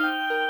Música